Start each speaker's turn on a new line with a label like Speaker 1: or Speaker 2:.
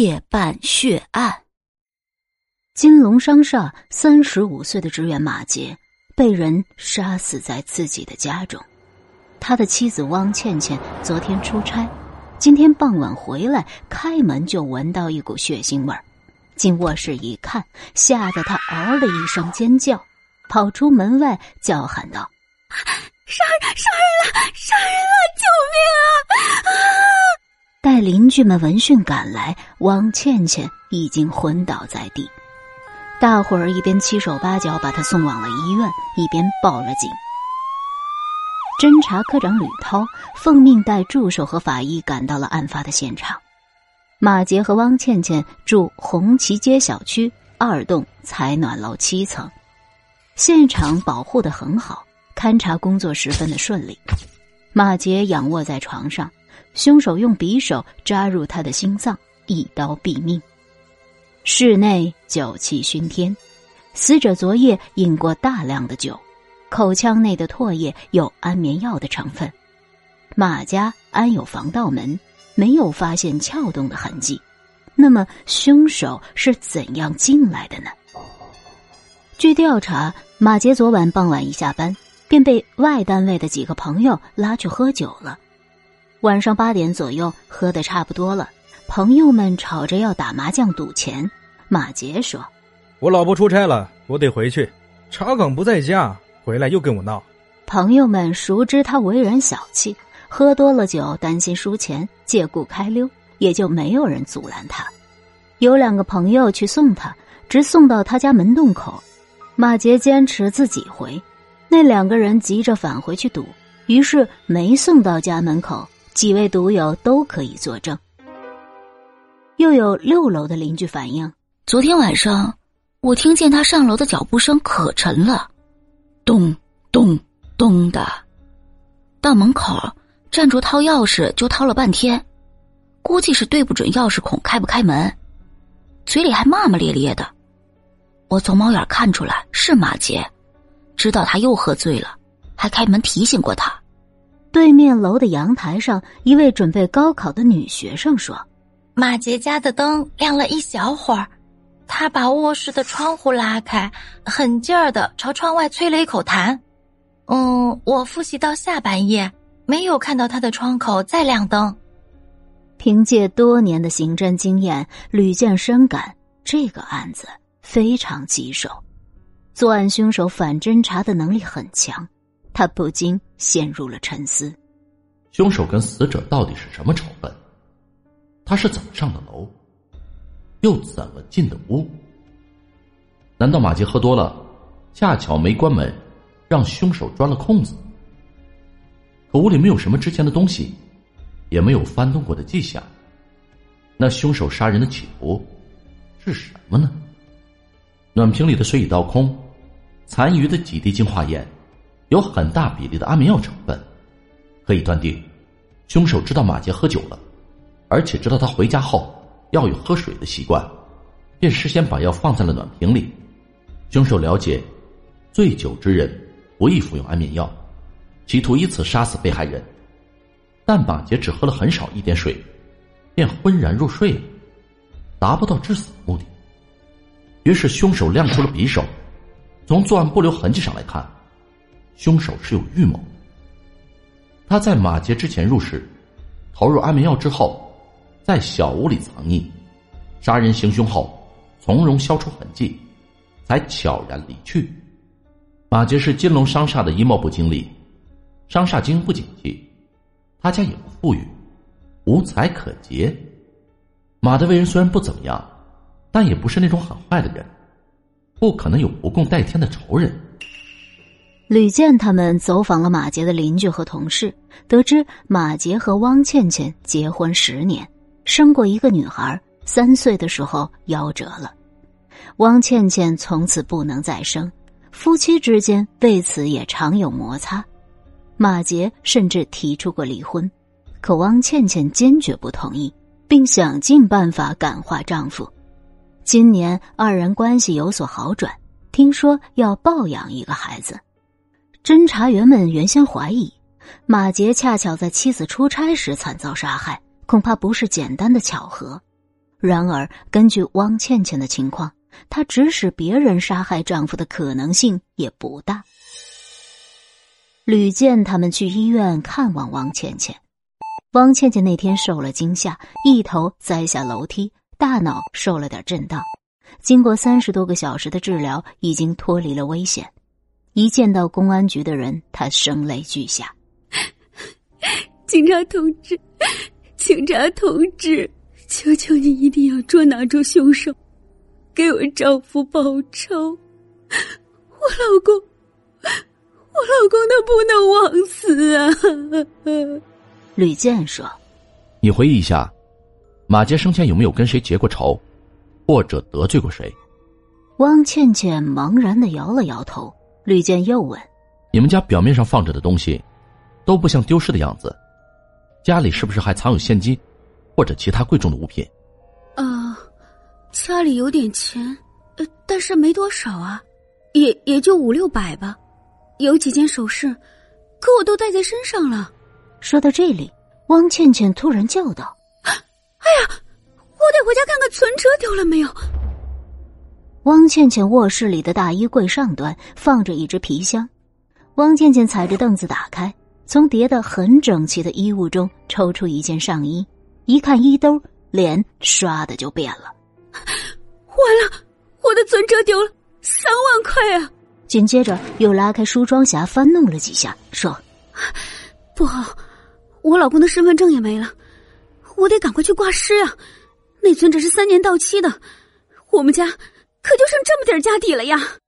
Speaker 1: 夜半血案。
Speaker 2: 金龙商厦三十五岁的职员马杰被人杀死在自己的家中。他的妻子汪倩倩昨天出差，今天傍晚回来，开门就闻到一股血腥味儿。进卧室一看，吓得他嗷的一声尖叫，跑出门外叫喊道：“
Speaker 1: 杀人！杀人了！杀人了！救命啊！”
Speaker 2: 待邻居们闻讯赶来，汪倩倩已经昏倒在地。大伙儿一边七手八脚把她送往了医院，一边报了警。侦查科长吕涛奉命带助手和法医赶到了案发的现场。马杰和汪倩倩住红旗街小区二栋采暖楼七层，现场保护的很好，勘查工作十分的顺利。马杰仰卧在床上。凶手用匕首扎入他的心脏，一刀毙命。室内酒气熏天，死者昨夜饮过大量的酒，口腔内的唾液有安眠药的成分。马家安有防盗门，没有发现撬动的痕迹。那么，凶手是怎样进来的呢？据调查，马杰昨晚傍晚一下班，便被外单位的几个朋友拉去喝酒了。晚上八点左右，喝的差不多了，朋友们吵着要打麻将赌钱。马杰说：“
Speaker 3: 我老婆出差了，我得回去。查岗不在家，回来又跟我闹。”
Speaker 2: 朋友们熟知他为人小气，喝多了酒担心输钱，借故开溜，也就没有人阻拦他。有两个朋友去送他，直送到他家门洞口。马杰坚持自己回，那两个人急着返回去赌，于是没送到家门口。几位赌友都可以作证。又有六楼的邻居反映，
Speaker 1: 昨天晚上我听见他上楼的脚步声可沉了，咚咚咚的。到门口站住掏钥匙就掏了半天，估计是对不准钥匙孔开不开门，嘴里还骂骂咧咧的。我从猫眼看出来是马杰，知道他又喝醉了，还开门提醒过他。
Speaker 2: 对面楼的阳台上，一位准备高考的女学生说：“
Speaker 4: 马杰家的灯亮了一小会儿，他把卧室的窗户拉开，狠劲儿的朝窗外吹了一口痰。嗯，我复习到下半夜，没有看到他的窗口再亮灯。
Speaker 2: 凭借多年的刑侦经验，吕健深感这个案子非常棘手，作案凶手反侦查的能力很强。”他不禁陷入了沉思：
Speaker 5: 凶手跟死者到底是什么仇恨？他是怎么上的楼？又怎么进的屋？难道马杰喝多了，恰巧没关门，让凶手钻了空子？可屋里没有什么值钱的东西，也没有翻动过的迹象。那凶手杀人的企图是什么呢？暖瓶里的水已倒空，残余的几滴精华液。有很大比例的安眠药成分，可以断定，凶手知道马杰喝酒了，而且知道他回家后要有喝水的习惯，便事先把药放在了暖瓶里。凶手了解，醉酒之人不宜服用安眠药，企图以此杀死被害人。但马杰只喝了很少一点水，便昏然入睡了，达不到致死的目的。于是凶手亮出了匕首，从作案不留痕迹上来看。凶手是有预谋。他在马杰之前入室，投入安眠药之后，在小屋里藏匿，杀人行凶后，从容消除痕迹，才悄然离去。马杰是金龙商厦的一贸部经理，商厦经营不景气，他家也不富裕，无财可劫。马的为人虽然不怎么样，但也不是那种很坏的人，不可能有不共戴天的仇人。
Speaker 2: 吕健他们走访了马杰的邻居和同事，得知马杰和汪倩倩结婚十年，生过一个女孩，三岁的时候夭折了。汪倩倩从此不能再生，夫妻之间为此也常有摩擦。马杰甚至提出过离婚，可汪倩倩坚决不同意，并想尽办法感化丈夫。今年二人关系有所好转，听说要抱养一个孩子。侦查员们原先怀疑，马杰恰巧在妻子出差时惨遭杀害，恐怕不是简单的巧合。然而，根据汪倩倩的情况，她指使别人杀害丈夫的可能性也不大。吕健他们去医院看望汪倩倩，汪倩倩那天受了惊吓，一头栽下楼梯，大脑受了点震荡。经过三十多个小时的治疗，已经脱离了危险。一见到公安局的人，他声泪俱下：“
Speaker 6: 警察同志，警察同志，求求你一定要捉拿住凶手，给我丈夫报仇！我老公，我老公他不能枉死
Speaker 2: 啊！” 吕健说：“
Speaker 5: 你回忆一下，马杰生前有没有跟谁结过仇，或者得罪过谁？”
Speaker 2: 汪倩倩茫然的摇了摇头。吕健又问：“
Speaker 5: 你们家表面上放着的东西，都不像丢失的样子，家里是不是还藏有现金，或者其他贵重的物品？”“
Speaker 6: 啊，家里有点钱，呃，但是没多少啊，也也就五六百吧。有几件首饰，可我都带在身上了。”
Speaker 2: 说到这里，汪倩倩突然叫道：“
Speaker 6: 哎呀，我得回家看看存折丢了没有。”
Speaker 2: 汪倩倩卧室里的大衣柜上端放着一只皮箱，汪倩倩踩着凳子打开，从叠得很整齐的衣物中抽出一件上衣，一看衣兜，脸唰的就变了。
Speaker 6: 完了，我的存折丢了，三万块啊！
Speaker 2: 紧接着又拉开梳妆匣翻弄了几下，说：“
Speaker 6: 不好，我老公的身份证也没了，我得赶快去挂失啊！那存折是三年到期的，我们家……”可就剩这么点家底了呀！